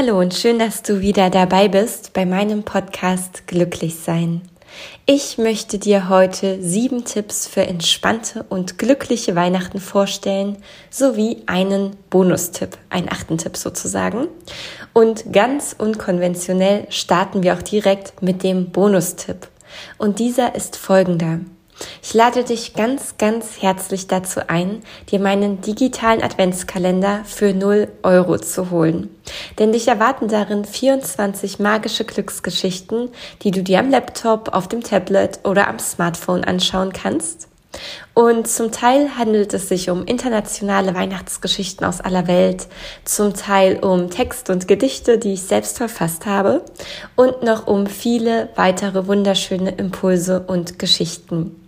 Hallo und schön, dass du wieder dabei bist bei meinem Podcast Glücklich sein. Ich möchte dir heute sieben Tipps für entspannte und glückliche Weihnachten vorstellen, sowie einen Bonustipp, einen achten Tipp sozusagen. Und ganz unkonventionell starten wir auch direkt mit dem Bonustipp. Und dieser ist folgender. Ich lade dich ganz, ganz herzlich dazu ein, dir meinen digitalen Adventskalender für 0 Euro zu holen. Denn dich erwarten darin 24 magische Glücksgeschichten, die du dir am Laptop, auf dem Tablet oder am Smartphone anschauen kannst. Und zum Teil handelt es sich um internationale Weihnachtsgeschichten aus aller Welt, zum Teil um Text und Gedichte, die ich selbst verfasst habe und noch um viele weitere wunderschöne Impulse und Geschichten.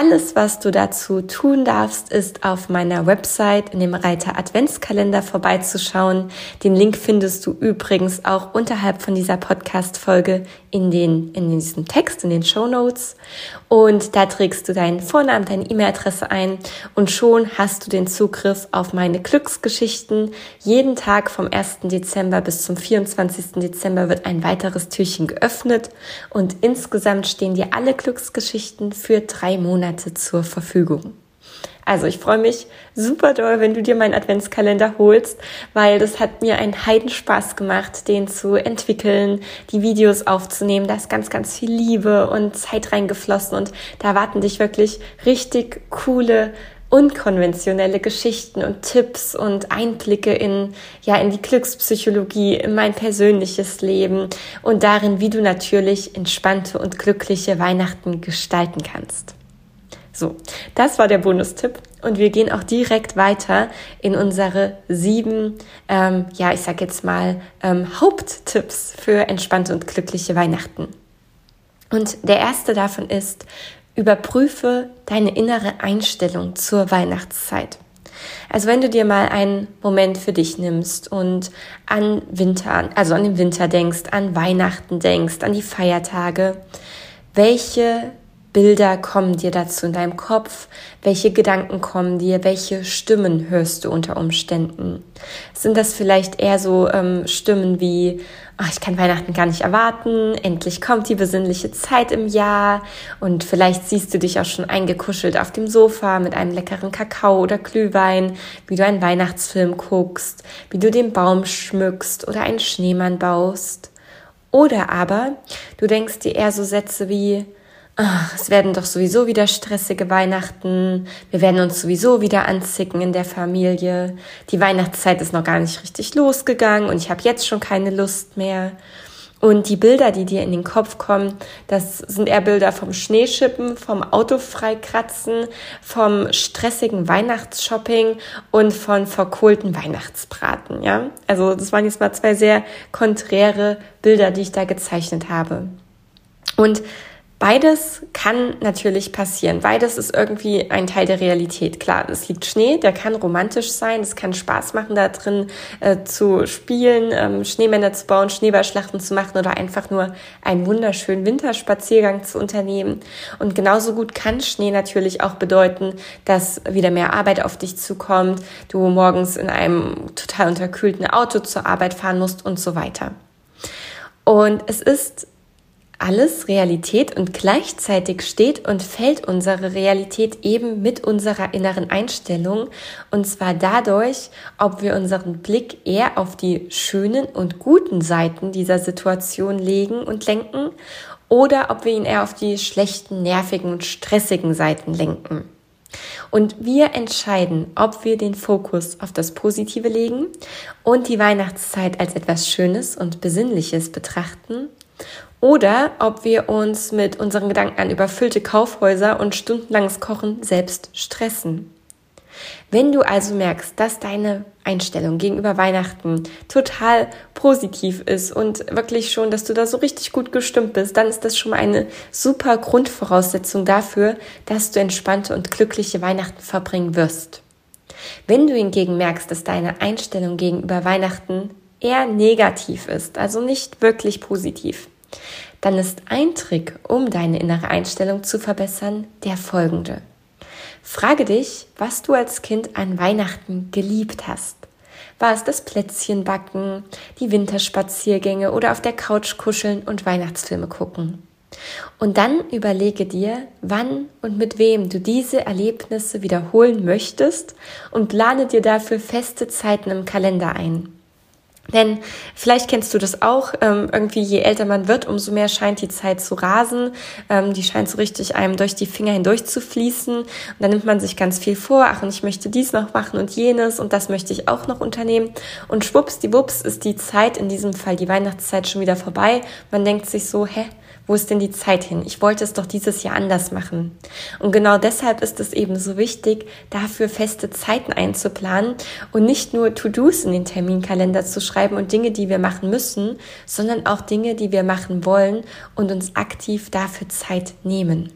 Alles, was du dazu tun darfst, ist auf meiner Website in dem Reiter Adventskalender vorbeizuschauen. Den Link findest du übrigens auch unterhalb von dieser Podcast-Folge in in diesem Text, in den Show Notes. Und da trägst du deinen Vornamen, deine E-Mail-Adresse ein und schon hast du den Zugriff auf meine Glücksgeschichten. Jeden Tag vom 1. Dezember bis zum 24. Dezember wird ein weiteres Türchen geöffnet und insgesamt stehen dir alle Glücksgeschichten für drei Monate zur Verfügung. Also ich freue mich super doll, wenn du dir meinen Adventskalender holst, weil das hat mir einen Heidenspaß gemacht, den zu entwickeln, die Videos aufzunehmen. Da ist ganz, ganz viel Liebe und Zeit reingeflossen und da warten dich wirklich richtig coole unkonventionelle Geschichten und Tipps und Einblicke in, ja, in die Glückspsychologie, in mein persönliches Leben und darin, wie du natürlich entspannte und glückliche Weihnachten gestalten kannst. So, das war der Bonustipp und wir gehen auch direkt weiter in unsere sieben, ähm, ja, ich sag jetzt mal ähm, Haupttipps für entspannte und glückliche Weihnachten. Und der erste davon ist, überprüfe deine innere Einstellung zur Weihnachtszeit. Also wenn du dir mal einen Moment für dich nimmst und an Winter, also an den Winter denkst, an Weihnachten denkst, an die Feiertage, welche Bilder kommen dir dazu in deinem Kopf? Welche Gedanken kommen dir? Welche Stimmen hörst du unter Umständen? Sind das vielleicht eher so ähm, Stimmen wie, oh, ich kann Weihnachten gar nicht erwarten, endlich kommt die besinnliche Zeit im Jahr und vielleicht siehst du dich auch schon eingekuschelt auf dem Sofa mit einem leckeren Kakao oder Glühwein, wie du einen Weihnachtsfilm guckst, wie du den Baum schmückst oder einen Schneemann baust. Oder aber du denkst dir eher so Sätze wie, ach, es werden doch sowieso wieder stressige Weihnachten, wir werden uns sowieso wieder anzicken in der Familie, die Weihnachtszeit ist noch gar nicht richtig losgegangen und ich habe jetzt schon keine Lust mehr. Und die Bilder, die dir in den Kopf kommen, das sind eher Bilder vom Schneeschippen, vom Autofreikratzen, vom stressigen Weihnachtsshopping und von verkohlten Weihnachtsbraten, ja? Also, das waren jetzt mal zwei sehr konträre Bilder, die ich da gezeichnet habe. Und Beides kann natürlich passieren. Beides ist irgendwie ein Teil der Realität. Klar, es liegt Schnee, der kann romantisch sein, es kann Spaß machen, da drin äh, zu spielen, ähm, Schneemänner zu bauen, Schneeballschlachten zu machen oder einfach nur einen wunderschönen Winterspaziergang zu unternehmen. Und genauso gut kann Schnee natürlich auch bedeuten, dass wieder mehr Arbeit auf dich zukommt, du morgens in einem total unterkühlten Auto zur Arbeit fahren musst und so weiter. Und es ist alles Realität und gleichzeitig steht und fällt unsere Realität eben mit unserer inneren Einstellung und zwar dadurch, ob wir unseren Blick eher auf die schönen und guten Seiten dieser Situation legen und lenken oder ob wir ihn eher auf die schlechten, nervigen und stressigen Seiten lenken. Und wir entscheiden, ob wir den Fokus auf das Positive legen und die Weihnachtszeit als etwas Schönes und Besinnliches betrachten oder ob wir uns mit unseren Gedanken an überfüllte Kaufhäuser und stundenlanges Kochen selbst stressen. Wenn du also merkst, dass deine Einstellung gegenüber Weihnachten total positiv ist und wirklich schon, dass du da so richtig gut gestimmt bist, dann ist das schon mal eine super Grundvoraussetzung dafür, dass du entspannte und glückliche Weihnachten verbringen wirst. Wenn du hingegen merkst, dass deine Einstellung gegenüber Weihnachten eher negativ ist, also nicht wirklich positiv, dann ist ein Trick, um deine innere Einstellung zu verbessern, der folgende. Frage dich, was du als Kind an Weihnachten geliebt hast. War es das Plätzchenbacken, die Winterspaziergänge oder auf der Couch kuscheln und Weihnachtsfilme gucken? Und dann überlege dir, wann und mit wem du diese Erlebnisse wiederholen möchtest und plane dir dafür feste Zeiten im Kalender ein. Denn vielleicht kennst du das auch, ähm, irgendwie je älter man wird, umso mehr scheint die Zeit zu rasen. Ähm, die scheint so richtig einem durch die Finger hindurch zu fließen. Und dann nimmt man sich ganz viel vor, ach, und ich möchte dies noch machen und jenes und das möchte ich auch noch unternehmen. Und schwupps, die Wups ist die Zeit, in diesem Fall die Weihnachtszeit schon wieder vorbei. Man denkt sich so, hä, wo ist denn die Zeit hin? Ich wollte es doch dieses Jahr anders machen. Und genau deshalb ist es eben so wichtig, dafür feste Zeiten einzuplanen und nicht nur To-Dos in den Terminkalender zu schreiben und Dinge, die wir machen müssen, sondern auch Dinge, die wir machen wollen und uns aktiv dafür Zeit nehmen.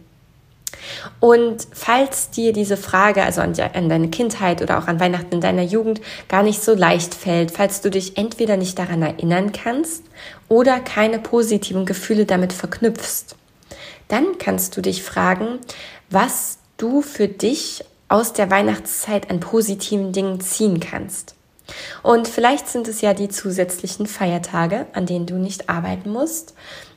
Und falls dir diese Frage, also an, an, deine Kindheit oder auch an Weihnachten in deiner Jugend, gar nicht so leicht fällt, falls du dich entweder nicht daran erinnern kannst oder keine positiven Gefühle damit verknüpfst, dann kannst du dich fragen, was du für dich aus der Weihnachtszeit an positiven Dingen ziehen kannst. Und vielleicht sind es ja die zusätzlichen Feiertage, an denen du nicht arbeiten musst,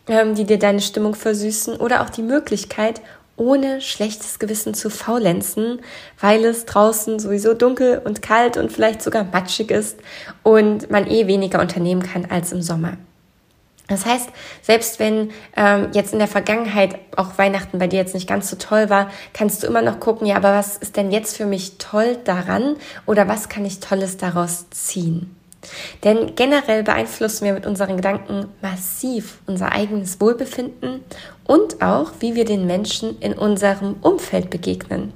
ähm, die dir deine Stimmung versüßen oder auch die Möglichkeit, ohne schlechtes Gewissen zu faulenzen, weil es draußen sowieso dunkel und kalt und vielleicht sogar matschig ist und man eh weniger unternehmen kann als im Sommer. Das heißt, selbst wenn ähm, jetzt in der Vergangenheit auch Weihnachten bei dir jetzt nicht ganz so toll war, kannst du immer noch gucken, ja, aber was ist denn jetzt für mich toll daran oder was kann ich Tolles daraus ziehen? Denn generell beeinflussen wir mit unseren Gedanken massiv unser eigenes Wohlbefinden und auch, wie wir den Menschen in unserem Umfeld begegnen.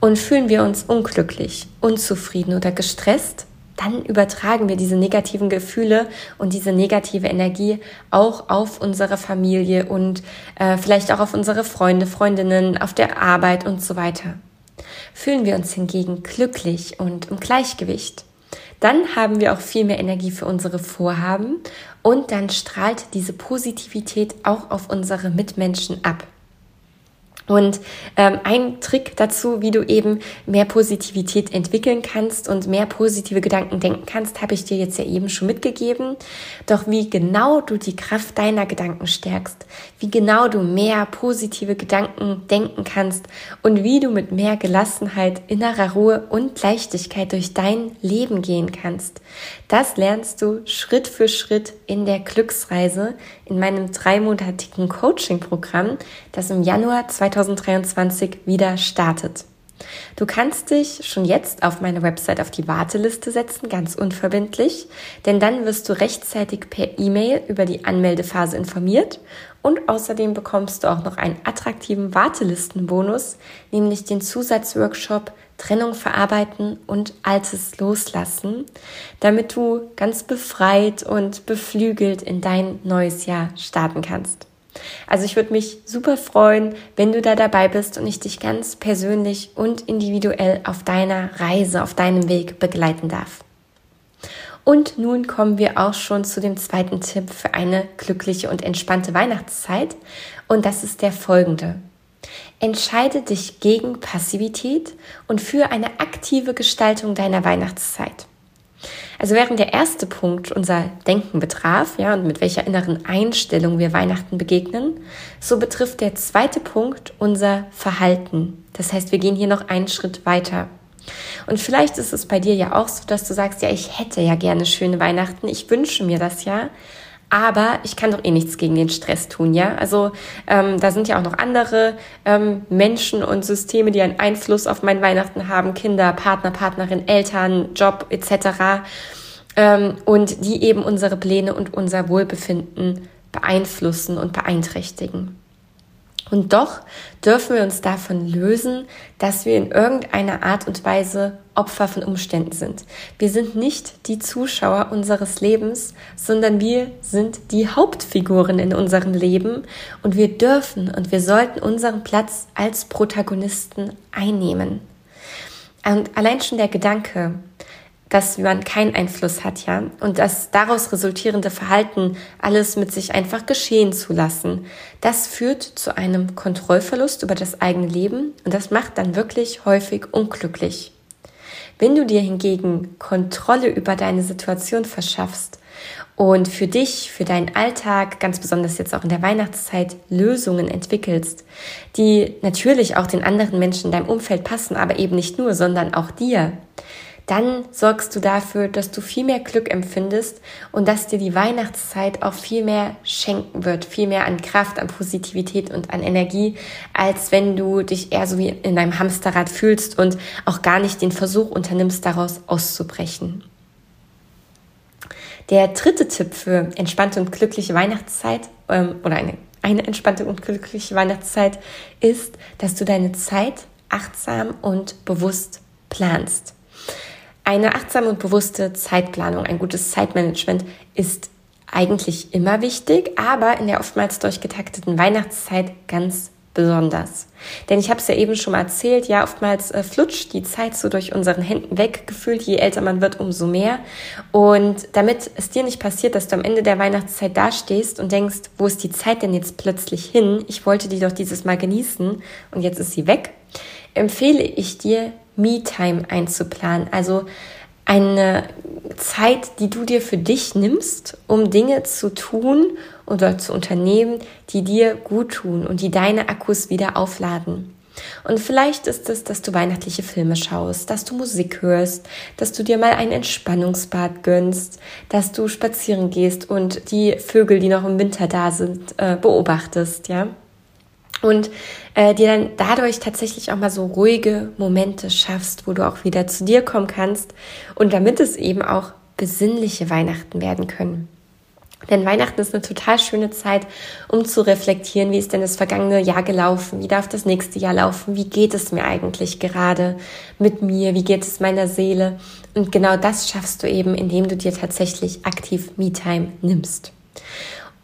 Und fühlen wir uns unglücklich, unzufrieden oder gestresst, dann übertragen wir diese negativen Gefühle und diese negative Energie auch auf unsere Familie und äh, vielleicht auch auf unsere Freunde, Freundinnen, auf der Arbeit und so weiter. Fühlen wir uns hingegen glücklich und im Gleichgewicht, dann haben wir auch viel mehr Energie für unsere Vorhaben und dann strahlt diese Positivität auch auf unsere Mitmenschen ab. Und ähm, ein Trick dazu, wie du eben mehr Positivität entwickeln kannst und mehr positive Gedanken denken kannst, habe ich dir jetzt ja eben schon mitgegeben. Doch wie genau du die Kraft deiner Gedanken stärkst, wie genau du mehr positive Gedanken denken kannst und wie du mit mehr Gelassenheit, innerer Ruhe und Leichtigkeit durch dein Leben gehen kannst, das lernst du Schritt für Schritt in der Glücksreise in meinem dreimonatigen Coaching-Programm, das im Januar 2020 2023 wieder startet. Du kannst dich schon jetzt auf meine Website auf die Warteliste setzen, ganz unverbindlich, denn dann wirst du rechtzeitig per E-Mail über die Anmeldephase informiert und außerdem bekommst du auch noch einen attraktiven Wartelistenbonus, nämlich den Zusatzworkshop Trennung verarbeiten und Altes loslassen, damit du ganz befreit und beflügelt in dein neues Jahr starten kannst. Also ich würde mich super freuen, wenn du da dabei bist und ich dich ganz persönlich und individuell auf deiner Reise, auf deinem Weg begleiten darf. Und nun kommen wir auch schon zu dem zweiten Tipp für eine glückliche und entspannte Weihnachtszeit. Und das ist der folgende. Entscheide dich gegen Passivität und für eine aktive Gestaltung deiner Weihnachtszeit. Also während der erste Punkt unser Denken betraf, ja, und mit welcher inneren Einstellung wir Weihnachten begegnen, so betrifft der zweite Punkt unser Verhalten. Das heißt, wir gehen hier noch einen Schritt weiter. Und vielleicht ist es bei dir ja auch so, dass du sagst, ja, ich hätte ja gerne schöne Weihnachten, ich wünsche mir das ja, aber ich kann doch eh nichts gegen den Stress tun, ja. Also ähm, da sind ja auch noch andere ähm, Menschen und Systeme, die einen Einfluss auf mein Weihnachten haben: Kinder, Partner, Partnerin, Eltern, Job etc. Ähm, und die eben unsere Pläne und unser Wohlbefinden beeinflussen und beeinträchtigen. Und doch dürfen wir uns davon lösen, dass wir in irgendeiner Art und Weise Opfer von Umständen sind. Wir sind nicht die Zuschauer unseres Lebens, sondern wir sind die Hauptfiguren in unserem Leben und wir dürfen und wir sollten unseren Platz als Protagonisten einnehmen. Und allein schon der Gedanke, dass man keinen Einfluss hat, ja, und das daraus resultierende Verhalten alles mit sich einfach geschehen zu lassen, das führt zu einem Kontrollverlust über das eigene Leben und das macht dann wirklich häufig unglücklich. Wenn du dir hingegen Kontrolle über deine Situation verschaffst und für dich, für deinen Alltag, ganz besonders jetzt auch in der Weihnachtszeit, Lösungen entwickelst, die natürlich auch den anderen Menschen in deinem Umfeld passen, aber eben nicht nur, sondern auch dir, dann sorgst du dafür, dass du viel mehr Glück empfindest und dass dir die Weihnachtszeit auch viel mehr schenken wird, viel mehr an Kraft, an Positivität und an Energie, als wenn du dich eher so wie in einem Hamsterrad fühlst und auch gar nicht den Versuch unternimmst, daraus auszubrechen. Der dritte Tipp für entspannte und glückliche Weihnachtszeit ähm, oder eine, eine entspannte und glückliche Weihnachtszeit ist, dass du deine Zeit achtsam und bewusst planst. Eine achtsame und bewusste Zeitplanung, ein gutes Zeitmanagement ist eigentlich immer wichtig, aber in der oftmals durchgetakteten Weihnachtszeit ganz besonders. Denn ich habe es ja eben schon mal erzählt, ja, oftmals äh, flutscht die Zeit so durch unseren Händen weg, gefühlt, je älter man wird, umso mehr. Und damit es dir nicht passiert, dass du am Ende der Weihnachtszeit dastehst und denkst, wo ist die Zeit denn jetzt plötzlich hin? Ich wollte die doch dieses Mal genießen und jetzt ist sie weg, empfehle ich dir, Me-Time einzuplanen. Also eine Zeit, die du dir für dich nimmst, um Dinge zu tun oder zu unternehmen, die dir gut tun und die deine Akkus wieder aufladen. Und vielleicht ist es, dass du weihnachtliche Filme schaust, dass du Musik hörst, dass du dir mal ein Entspannungsbad gönnst, dass du spazieren gehst und die Vögel, die noch im Winter da sind, äh, beobachtest, ja und äh, dir dann dadurch tatsächlich auch mal so ruhige Momente schaffst, wo du auch wieder zu dir kommen kannst und damit es eben auch besinnliche Weihnachten werden können. Denn Weihnachten ist eine total schöne Zeit, um zu reflektieren, wie ist denn das vergangene Jahr gelaufen, wie darf das nächste Jahr laufen, wie geht es mir eigentlich gerade mit mir, wie geht es meiner Seele. Und genau das schaffst du eben, indem du dir tatsächlich aktiv Me-Time nimmst.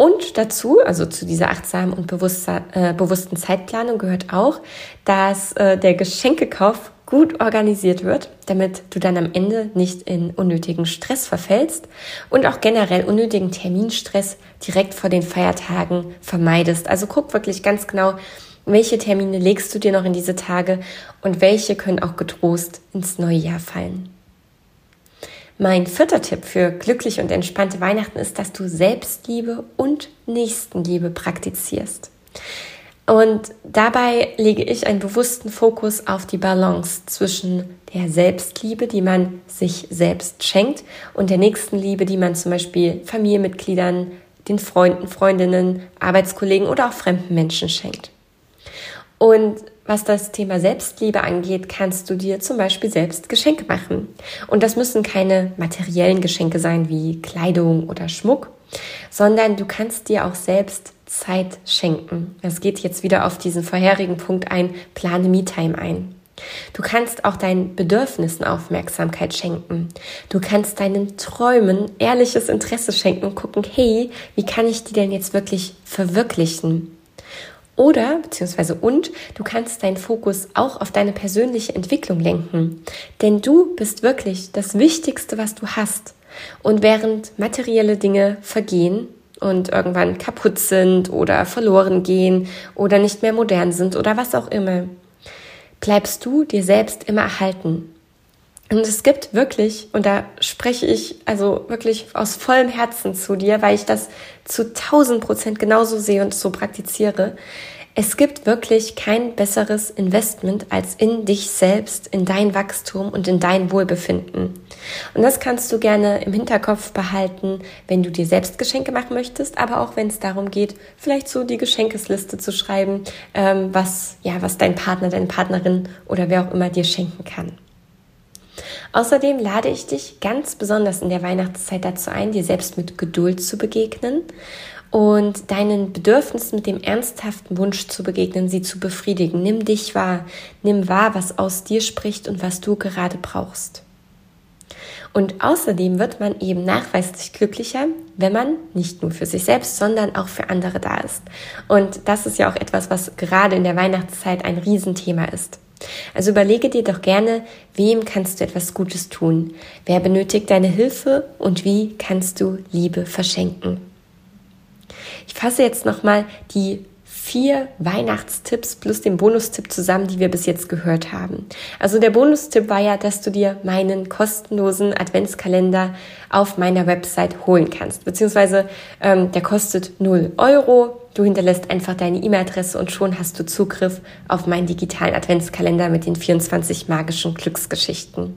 Und dazu, also zu dieser achtsamen und äh, bewussten Zeitplanung gehört auch, dass äh, der Geschenkekauf gut organisiert wird, damit du dann am Ende nicht in unnötigen Stress verfällst und auch generell unnötigen Terminstress direkt vor den Feiertagen vermeidest. Also guck wirklich ganz genau, welche Termine legst du dir noch in diese Tage und welche können auch getrost ins neue Jahr fallen. Mein vierter Tipp für glückliche und entspannte Weihnachten ist, dass du Selbstliebe und Nächstenliebe praktizierst. Und dabei lege ich einen bewussten Fokus auf die Balance zwischen der Selbstliebe, die man sich selbst schenkt, und der Nächstenliebe, die man zum Beispiel Familienmitgliedern, den Freunden, Freundinnen, Arbeitskollegen oder auch fremden Menschen schenkt. Und was das Thema Selbstliebe angeht, kannst du dir zum Beispiel selbst Geschenke machen. Und das müssen keine materiellen Geschenke sein wie Kleidung oder Schmuck, sondern du kannst dir auch selbst Zeit schenken. Es geht jetzt wieder auf diesen vorherigen Punkt ein, plane Me-Time ein. Du kannst auch deinen Bedürfnissen Aufmerksamkeit schenken. Du kannst deinen Träumen ehrliches Interesse schenken und gucken, hey, wie kann ich die denn jetzt wirklich verwirklichen? Oder, beziehungsweise und, du kannst deinen Fokus auch auf deine persönliche Entwicklung lenken. Denn du bist wirklich das Wichtigste, was du hast. Und während materielle Dinge vergehen und irgendwann kaputt sind oder verloren gehen oder nicht mehr modern sind oder was auch immer, bleibst du dir selbst immer erhalten. Und es gibt wirklich, und da spreche ich also wirklich aus vollem Herzen zu dir, weil ich das zu tausend Prozent genauso sehe und so praktiziere. Es gibt wirklich kein besseres Investment als in dich selbst, in dein Wachstum und in dein Wohlbefinden. Und das kannst du gerne im Hinterkopf behalten, wenn du dir selbst Geschenke machen möchtest, aber auch wenn es darum geht, vielleicht so die Geschenkesliste zu schreiben, ähm, was, ja, was dein Partner, deine Partnerin oder wer auch immer dir schenken kann. Außerdem lade ich dich ganz besonders in der Weihnachtszeit dazu ein, dir selbst mit Geduld zu begegnen und deinen Bedürfnissen mit dem ernsthaften Wunsch zu begegnen, sie zu befriedigen. Nimm dich wahr, nimm wahr, was aus dir spricht und was du gerade brauchst. Und außerdem wird man eben nachweislich glücklicher, wenn man nicht nur für sich selbst, sondern auch für andere da ist. Und das ist ja auch etwas, was gerade in der Weihnachtszeit ein Riesenthema ist. Also überlege dir doch gerne, wem kannst du etwas Gutes tun? Wer benötigt deine Hilfe und wie kannst du Liebe verschenken? Ich fasse jetzt nochmal die vier Weihnachtstipps plus den Bonustipp zusammen, die wir bis jetzt gehört haben. Also der Bonustipp war ja, dass du dir meinen kostenlosen Adventskalender auf meiner Website holen kannst. Beziehungsweise ähm, der kostet 0 Euro. Du hinterlässt einfach deine E-Mail-Adresse und schon hast du Zugriff auf meinen digitalen Adventskalender mit den 24 magischen Glücksgeschichten.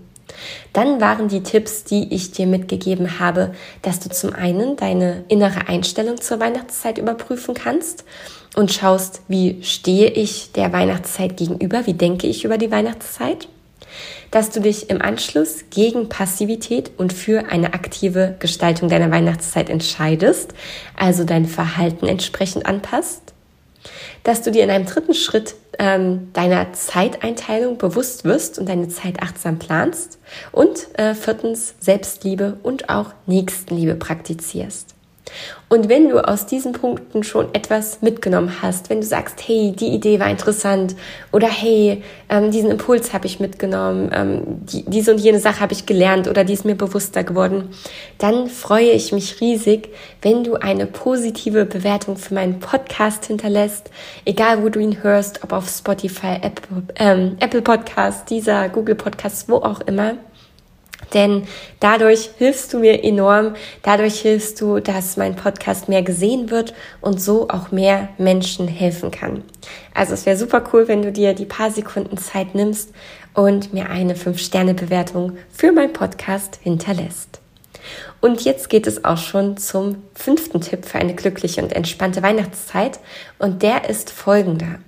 Dann waren die Tipps, die ich dir mitgegeben habe, dass du zum einen deine innere Einstellung zur Weihnachtszeit überprüfen kannst und schaust, wie stehe ich der Weihnachtszeit gegenüber, wie denke ich über die Weihnachtszeit, dass du dich im Anschluss gegen Passivität und für eine aktive Gestaltung deiner Weihnachtszeit entscheidest, also dein Verhalten entsprechend anpasst, dass du dir in einem dritten Schritt ähm, deiner Zeiteinteilung bewusst wirst und deine Zeit achtsam planst und äh, viertens Selbstliebe und auch Nächstenliebe praktizierst. Und wenn du aus diesen Punkten schon etwas mitgenommen hast, wenn du sagst, hey, die Idee war interessant oder hey, ähm, diesen Impuls habe ich mitgenommen, ähm, die, diese und jene Sache habe ich gelernt oder die ist mir bewusster geworden, dann freue ich mich riesig, wenn du eine positive Bewertung für meinen Podcast hinterlässt, egal wo du ihn hörst, ob auf Spotify, Apple, ähm, Apple Podcast, dieser Google Podcast, wo auch immer. Denn dadurch hilfst du mir enorm, dadurch hilfst du, dass mein Podcast mehr gesehen wird und so auch mehr Menschen helfen kann. Also es wäre super cool, wenn du dir die paar Sekunden Zeit nimmst und mir eine 5-Sterne-Bewertung für mein Podcast hinterlässt. Und jetzt geht es auch schon zum fünften Tipp für eine glückliche und entspannte Weihnachtszeit und der ist folgender.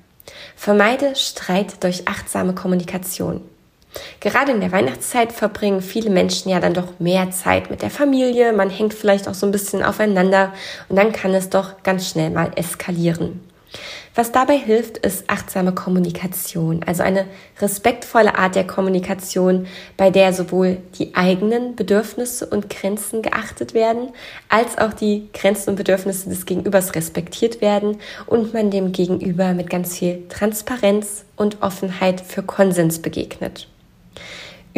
Vermeide Streit durch achtsame Kommunikation. Gerade in der Weihnachtszeit verbringen viele Menschen ja dann doch mehr Zeit mit der Familie, man hängt vielleicht auch so ein bisschen aufeinander und dann kann es doch ganz schnell mal eskalieren. Was dabei hilft, ist achtsame Kommunikation, also eine respektvolle Art der Kommunikation, bei der sowohl die eigenen Bedürfnisse und Grenzen geachtet werden, als auch die Grenzen und Bedürfnisse des Gegenübers respektiert werden und man dem Gegenüber mit ganz viel Transparenz und Offenheit für Konsens begegnet.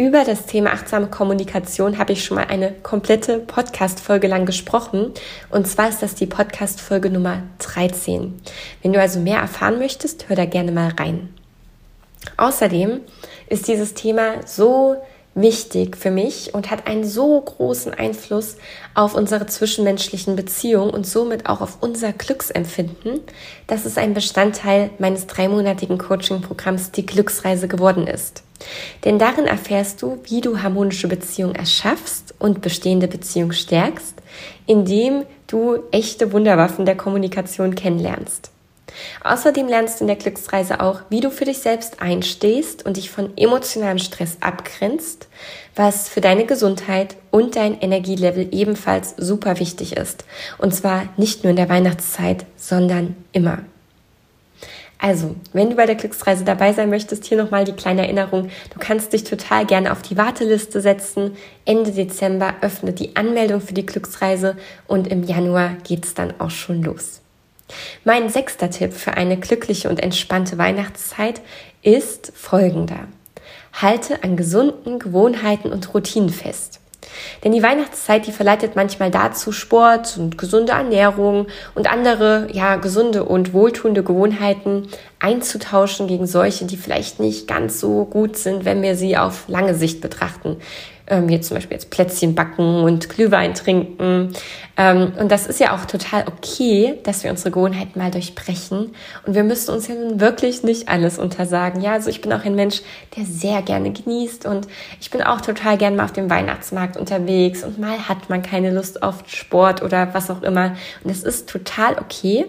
Über das Thema achtsame Kommunikation habe ich schon mal eine komplette Podcast-Folge lang gesprochen. Und zwar ist das die Podcast-Folge Nummer 13. Wenn du also mehr erfahren möchtest, hör da gerne mal rein. Außerdem ist dieses Thema so wichtig für mich und hat einen so großen Einfluss auf unsere zwischenmenschlichen Beziehungen und somit auch auf unser Glücksempfinden, dass es ein Bestandteil meines dreimonatigen Coaching-Programms Die Glücksreise geworden ist. Denn darin erfährst du, wie du harmonische Beziehungen erschaffst und bestehende Beziehungen stärkst, indem du echte Wunderwaffen der Kommunikation kennenlernst. Außerdem lernst du in der Glücksreise auch, wie du für dich selbst einstehst und dich von emotionalem Stress abgrenzt, was für deine Gesundheit und dein Energielevel ebenfalls super wichtig ist. Und zwar nicht nur in der Weihnachtszeit, sondern immer. Also, wenn du bei der Glücksreise dabei sein möchtest, hier nochmal die kleine Erinnerung. Du kannst dich total gerne auf die Warteliste setzen. Ende Dezember öffnet die Anmeldung für die Glücksreise und im Januar geht's dann auch schon los. Mein sechster Tipp für eine glückliche und entspannte Weihnachtszeit ist folgender. Halte an gesunden Gewohnheiten und Routinen fest. Denn die Weihnachtszeit, die verleitet manchmal dazu, Sport und gesunde Ernährung und andere, ja, gesunde und wohltuende Gewohnheiten einzutauschen gegen solche, die vielleicht nicht ganz so gut sind, wenn wir sie auf lange Sicht betrachten ähm, hier zum Beispiel jetzt Plätzchen backen und Glühwein trinken. Ähm, und das ist ja auch total okay, dass wir unsere Gewohnheiten mal durchbrechen. Und wir müssen uns ja nun wirklich nicht alles untersagen. Ja, also ich bin auch ein Mensch, der sehr gerne genießt und ich bin auch total gerne mal auf dem Weihnachtsmarkt unterwegs und mal hat man keine Lust auf Sport oder was auch immer. Und das ist total okay.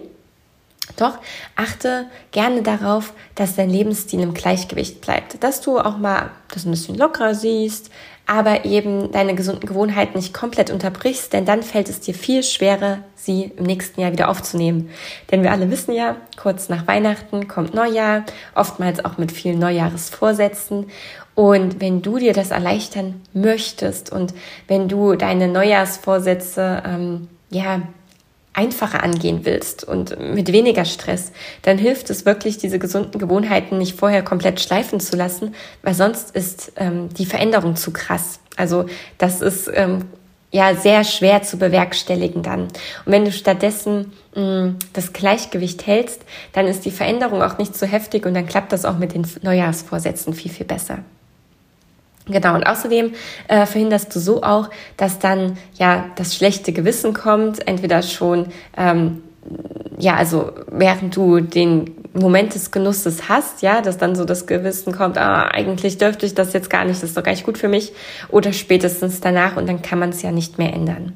Doch achte gerne darauf, dass dein Lebensstil im Gleichgewicht bleibt, dass du auch mal das ein bisschen lockerer siehst, aber eben deine gesunden Gewohnheiten nicht komplett unterbrichst, denn dann fällt es dir viel schwerer, sie im nächsten Jahr wieder aufzunehmen. Denn wir alle wissen ja, kurz nach Weihnachten kommt Neujahr, oftmals auch mit vielen Neujahresvorsätzen. Und wenn du dir das erleichtern möchtest und wenn du deine Neujahrsvorsätze ähm, ja einfacher angehen willst und mit weniger Stress, dann hilft es wirklich, diese gesunden Gewohnheiten nicht vorher komplett schleifen zu lassen, weil sonst ist ähm, die Veränderung zu krass. Also das ist ähm, ja sehr schwer zu bewerkstelligen dann. Und wenn du stattdessen mh, mm, das Gleichgewicht hältst, dann ist die Veränderung auch nicht so heftig und dann klappt das auch mit den Neujahrsvorsätzen viel, viel besser. Genau, und außerdem äh, verhinderst du so auch, dass dann ja das schlechte Gewissen kommt, entweder schon, ähm, ja, also während du den Moment des Genusses hast, ja, dass dann so das Gewissen kommt, ah, eigentlich dürfte ich das jetzt gar nicht, das ist doch gar nicht gut für mich, oder spätestens danach und dann kann man es ja nicht mehr ändern.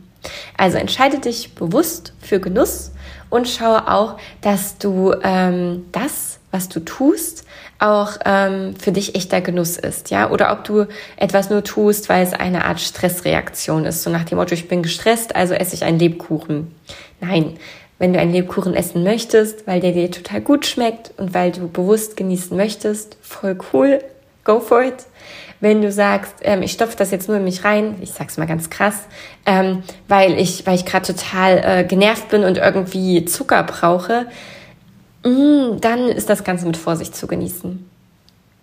Also entscheide dich bewusst für Genuss und schaue auch, dass du ähm, das, was du tust, auch ähm, für dich echter Genuss ist, ja, oder ob du etwas nur tust, weil es eine Art Stressreaktion ist, so nach dem Motto, ich bin gestresst, also esse ich einen Lebkuchen. Nein, wenn du einen Lebkuchen essen möchtest, weil der dir total gut schmeckt und weil du bewusst genießen möchtest, voll cool, go for it. Wenn du sagst, ähm, ich stopfe das jetzt nur in mich rein, ich sag's mal ganz krass, ähm, weil ich, weil ich gerade total äh, genervt bin und irgendwie Zucker brauche, dann ist das Ganze mit Vorsicht zu genießen.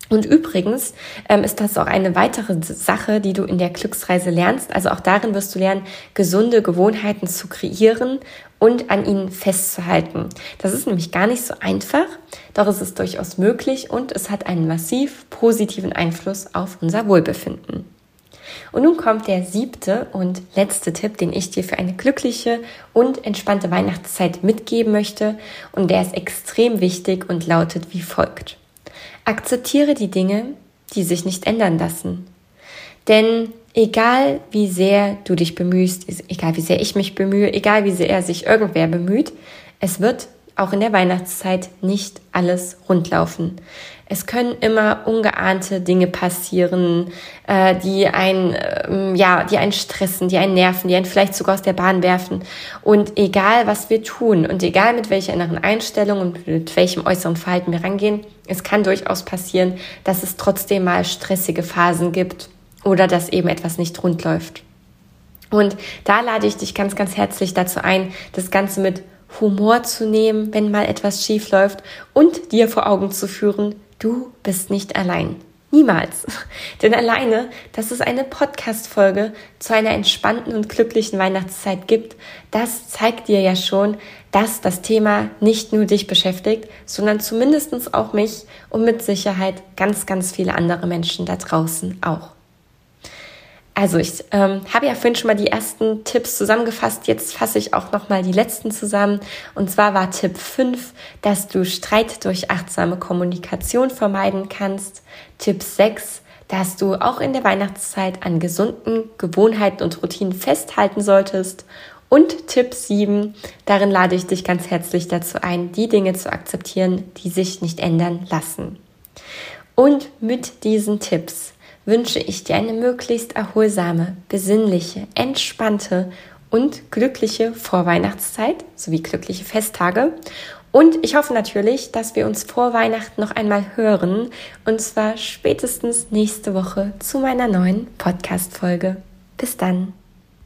Und übrigens ähm, ist das auch eine weitere Sache, die du in der Glücksreise lernst. Also auch darin wirst du lernen, gesunde Gewohnheiten zu kreieren und an ihnen festzuhalten. Das ist nämlich gar nicht so einfach, doch es ist durchaus möglich und es hat einen massiv positiven Einfluss auf unser Wohlbefinden. Und nun kommt der siebte und letzte Tipp, den ich dir für eine glückliche und entspannte Weihnachtszeit mitgeben möchte. Und der ist extrem wichtig und lautet wie folgt. Akzeptiere die Dinge, die sich nicht ändern lassen. Denn egal wie sehr du dich bemühst, egal wie sehr ich mich bemühe, egal wie sehr sich irgendwer bemüht, es wird auch in der Weihnachtszeit nicht alles rundlaufen. Es können immer ungeahnte Dinge passieren, äh, die einen, äh, ja, die einen stressen, die einen nerven, die einen vielleicht sogar aus der Bahn werfen. Und egal, was wir tun und egal mit welcher inneren Einstellung und mit welchem äußeren Verhalten wir rangehen, es kann durchaus passieren, dass es trotzdem mal stressige Phasen gibt oder dass eben etwas nicht rund läuft. Und da lade ich dich ganz, ganz herzlich dazu ein, das Ganze mit Humor zu nehmen, wenn mal etwas schief läuft und dir vor Augen zu führen, du bist nicht allein. Niemals. Denn alleine, dass es eine Podcast-Folge zu einer entspannten und glücklichen Weihnachtszeit gibt, das zeigt dir ja schon, dass das Thema nicht nur dich beschäftigt, sondern zumindestens auch mich und mit Sicherheit ganz, ganz viele andere Menschen da draußen auch. Also ich ähm, habe ja vorhin schon mal die ersten Tipps zusammengefasst. Jetzt fasse ich auch noch mal die letzten zusammen. Und zwar war Tipp 5, dass du Streit durch achtsame Kommunikation vermeiden kannst. Tipp 6, dass du auch in der Weihnachtszeit an gesunden Gewohnheiten und Routinen festhalten solltest. Und Tipp 7, darin lade ich dich ganz herzlich dazu ein, die Dinge zu akzeptieren, die sich nicht ändern lassen. Und mit diesen Tipps wünsche ich dir eine möglichst erholsame, besinnliche, entspannte und glückliche Vorweihnachtszeit sowie glückliche Festtage. Und ich hoffe natürlich, dass wir uns vor Weihnachten noch einmal hören und zwar spätestens nächste Woche zu meiner neuen Podcast-Folge. Bis dann.